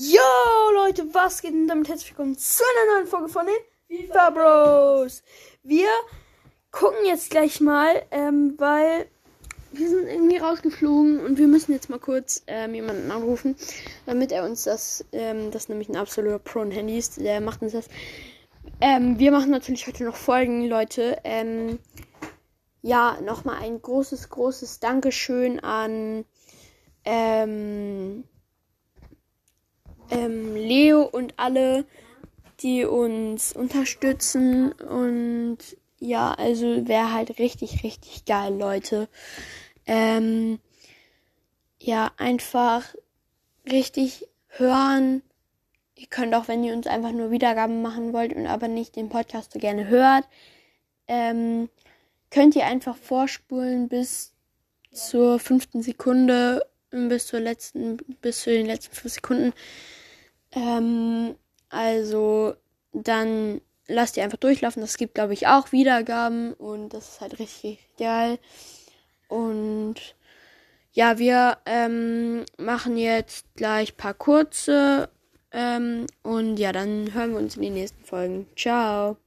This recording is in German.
Yo Leute, was geht denn damit herzlich willkommen zu einer neuen Folge von den FIFA Bros. Wir gucken jetzt gleich mal, ähm, weil wir sind irgendwie rausgeflogen und wir müssen jetzt mal kurz ähm, jemanden anrufen, damit er uns das, ähm, das ist nämlich ein absoluter Pro in Handys, der macht uns das. Ähm, wir machen natürlich heute noch Folgen, Leute. Ähm, ja, nochmal ein großes, großes Dankeschön an ähm, Leo und alle, die uns unterstützen. Und ja, also wäre halt richtig, richtig geil, Leute. Ähm, ja, einfach richtig hören. Ihr könnt auch, wenn ihr uns einfach nur Wiedergaben machen wollt und aber nicht den Podcast so gerne hört, ähm, könnt ihr einfach vorspulen bis zur fünften Sekunde, bis zur letzten, bis zu den letzten fünf Sekunden. Ähm, also dann lasst ihr einfach durchlaufen. Das gibt, glaube ich, auch Wiedergaben und das ist halt richtig geil. Und ja, wir ähm, machen jetzt gleich paar kurze ähm, und ja, dann hören wir uns in den nächsten Folgen. Ciao.